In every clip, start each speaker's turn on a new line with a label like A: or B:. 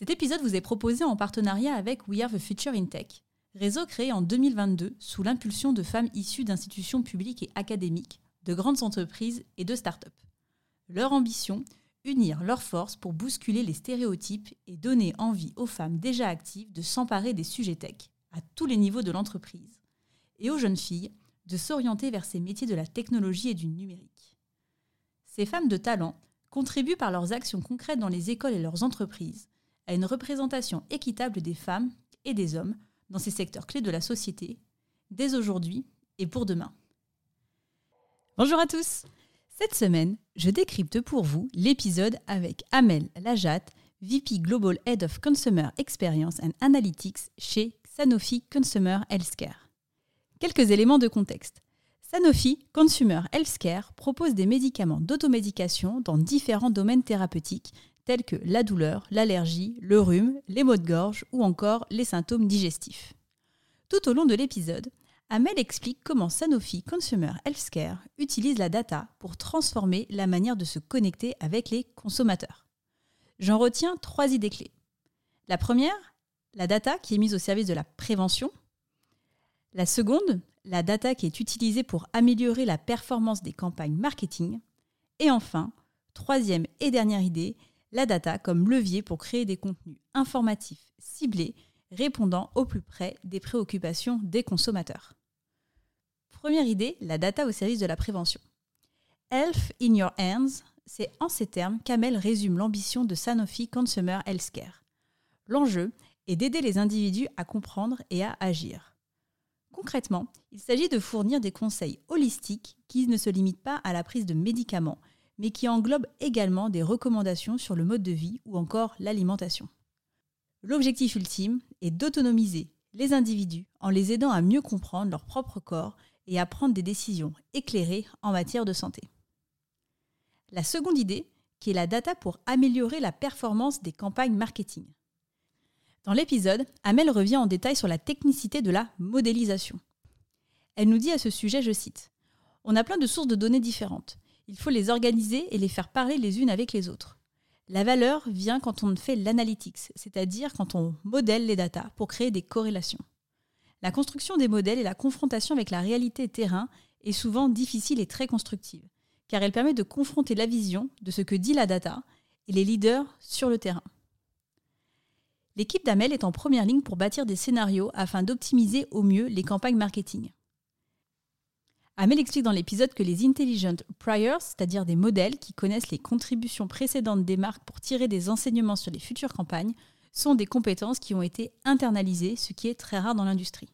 A: Cet épisode vous est proposé en partenariat avec We Are the Future in Tech, réseau créé en 2022 sous l'impulsion de femmes issues d'institutions publiques et académiques, de grandes entreprises et de start-up. Leur ambition Unir leurs forces pour bousculer les stéréotypes et donner envie aux femmes déjà actives de s'emparer des sujets tech à tous les niveaux de l'entreprise et aux jeunes filles de s'orienter vers ces métiers de la technologie et du numérique. Ces femmes de talent contribuent par leurs actions concrètes dans les écoles et leurs entreprises à une représentation équitable des femmes et des hommes dans ces secteurs clés de la société, dès aujourd'hui et pour demain. Bonjour à tous Cette semaine, je décrypte pour vous l'épisode avec Amel Lajat, VP Global Head of Consumer Experience and Analytics chez Sanofi Consumer Healthcare. Quelques éléments de contexte. Sanofi Consumer Healthcare propose des médicaments d'automédication dans différents domaines thérapeutiques tels que la douleur, l'allergie, le rhume, les maux de gorge ou encore les symptômes digestifs. Tout au long de l'épisode, Amel explique comment Sanofi Consumer Healthcare utilise la data pour transformer la manière de se connecter avec les consommateurs. J'en retiens trois idées clés. La première, la data qui est mise au service de la prévention. La seconde, la data qui est utilisée pour améliorer la performance des campagnes marketing. Et enfin, troisième et dernière idée, la data comme levier pour créer des contenus informatifs ciblés répondant au plus près des préoccupations des consommateurs. Première idée, la data au service de la prévention. Health in your hands, c'est en ces termes qu'Amel résume l'ambition de Sanofi Consumer Healthcare. L'enjeu est d'aider les individus à comprendre et à agir. Concrètement, il s'agit de fournir des conseils holistiques qui ne se limitent pas à la prise de médicaments, mais qui englobe également des recommandations sur le mode de vie ou encore l'alimentation. L'objectif ultime est d'autonomiser les individus en les aidant à mieux comprendre leur propre corps et à prendre des décisions éclairées en matière de santé. La seconde idée, qui est la data pour améliorer la performance des campagnes marketing. Dans l'épisode, Amel revient en détail sur la technicité de la modélisation. Elle nous dit à ce sujet, je cite, On a plein de sources de données différentes. Il faut les organiser et les faire parler les unes avec les autres. La valeur vient quand on fait l'analytics, c'est-à-dire quand on modèle les datas pour créer des corrélations. La construction des modèles et la confrontation avec la réalité terrain est souvent difficile et très constructive, car elle permet de confronter la vision de ce que dit la data et les leaders sur le terrain. L'équipe d'Amel est en première ligne pour bâtir des scénarios afin d'optimiser au mieux les campagnes marketing. Amel explique dans l'épisode que les intelligent priors, c'est-à-dire des modèles qui connaissent les contributions précédentes des marques pour tirer des enseignements sur les futures campagnes, sont des compétences qui ont été internalisées, ce qui est très rare dans l'industrie.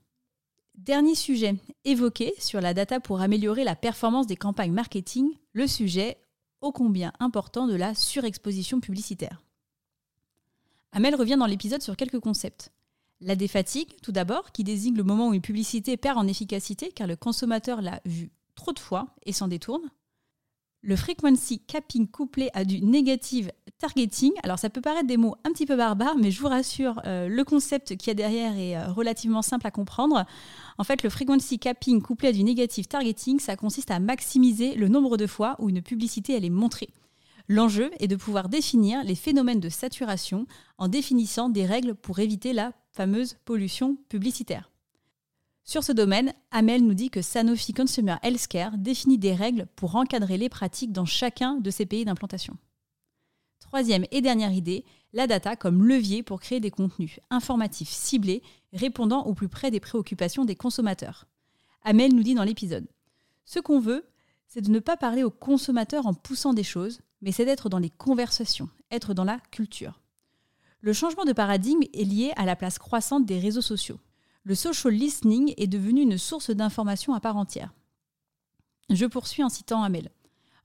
A: Dernier sujet évoqué sur la data pour améliorer la performance des campagnes marketing, le sujet ô combien important de la surexposition publicitaire. Amel revient dans l'épisode sur quelques concepts. La défatigue, tout d'abord, qui désigne le moment où une publicité perd en efficacité car le consommateur l'a vue trop de fois et s'en détourne. Le frequency capping couplé à du negative targeting. Alors ça peut paraître des mots un petit peu barbares, mais je vous rassure, euh, le concept qu'il y a derrière est euh, relativement simple à comprendre. En fait, le frequency capping couplé à du negative targeting, ça consiste à maximiser le nombre de fois où une publicité est montrée. L'enjeu est de pouvoir définir les phénomènes de saturation en définissant des règles pour éviter la fameuse pollution publicitaire. Sur ce domaine, Amel nous dit que Sanofi Consumer Healthcare définit des règles pour encadrer les pratiques dans chacun de ces pays d'implantation. Troisième et dernière idée, la data comme levier pour créer des contenus informatifs ciblés répondant au plus près des préoccupations des consommateurs. Amel nous dit dans l'épisode Ce qu'on veut, c'est de ne pas parler aux consommateurs en poussant des choses, mais c'est d'être dans les conversations, être dans la culture. Le changement de paradigme est lié à la place croissante des réseaux sociaux. Le social listening est devenu une source d'information à part entière. Je poursuis en citant Amel.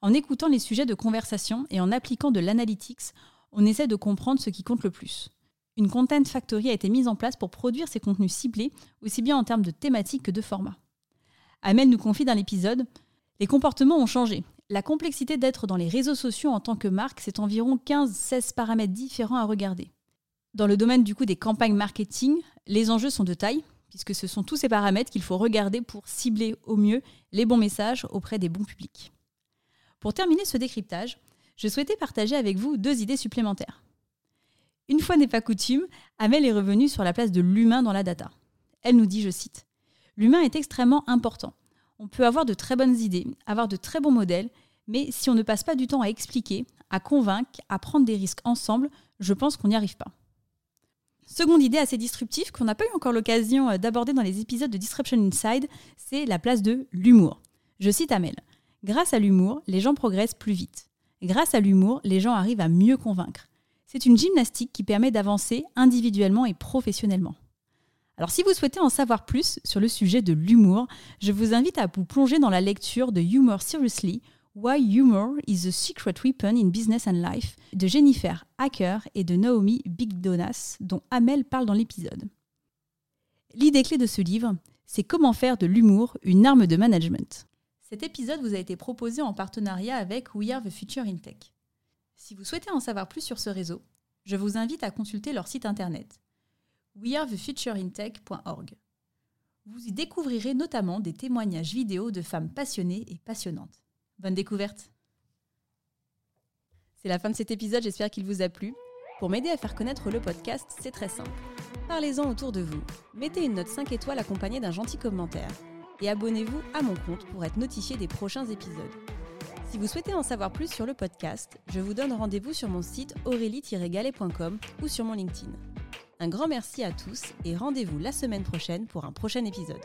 A: En écoutant les sujets de conversation et en appliquant de l'analytics, on essaie de comprendre ce qui compte le plus. une Content Factory a été mise en place pour produire ces contenus ciblés, aussi bien en termes de thématique que de format. Amel nous confie dans l'épisode Les comportements ont changé. La complexité d'être dans les réseaux sociaux en tant que marque, c'est environ 15-16 paramètres différents à regarder. Dans le domaine du coup des campagnes marketing, les enjeux sont de taille, puisque ce sont tous ces paramètres qu'il faut regarder pour cibler au mieux les bons messages auprès des bons publics. Pour terminer ce décryptage, je souhaitais partager avec vous deux idées supplémentaires. Une fois n'est pas coutume, Amel est revenue sur la place de l'humain dans la data. Elle nous dit, je cite, L'humain est extrêmement important. On peut avoir de très bonnes idées, avoir de très bons modèles, mais si on ne passe pas du temps à expliquer, à convaincre, à prendre des risques ensemble, je pense qu'on n'y arrive pas. Seconde idée assez disruptive qu'on n'a pas eu encore l'occasion euh, d'aborder dans les épisodes de Disruption Inside, c'est la place de l'humour. Je cite Amel. Grâce à l'humour, les gens progressent plus vite. Grâce à l'humour, les gens arrivent à mieux convaincre. C'est une gymnastique qui permet d'avancer individuellement et professionnellement. Alors si vous souhaitez en savoir plus sur le sujet de l'humour, je vous invite à vous plonger dans la lecture de Humor Seriously Why Humor is a Secret Weapon in Business and Life de Jennifer Hacker et de Naomi Bigdonas, dont Amel parle dans l'épisode. L'idée clé de ce livre, c'est comment faire de l'humour une arme de management. Cet épisode vous a été proposé en partenariat avec We Are the Future in Tech. Si vous souhaitez en savoir plus sur ce réseau, je vous invite à consulter leur site internet wearethefutureintech.org. Vous y découvrirez notamment des témoignages vidéo de femmes passionnées et passionnantes. Bonne découverte C'est la fin de cet épisode, j'espère qu'il vous a plu. Pour m'aider à faire connaître le podcast, c'est très simple. Parlez-en autour de vous, mettez une note 5 étoiles accompagnée d'un gentil commentaire et abonnez-vous à mon compte pour être notifié des prochains épisodes. Si vous souhaitez en savoir plus sur le podcast, je vous donne rendez-vous sur mon site aurélie-galet.com ou sur mon LinkedIn. Un grand merci à tous et rendez-vous la semaine prochaine pour un prochain épisode.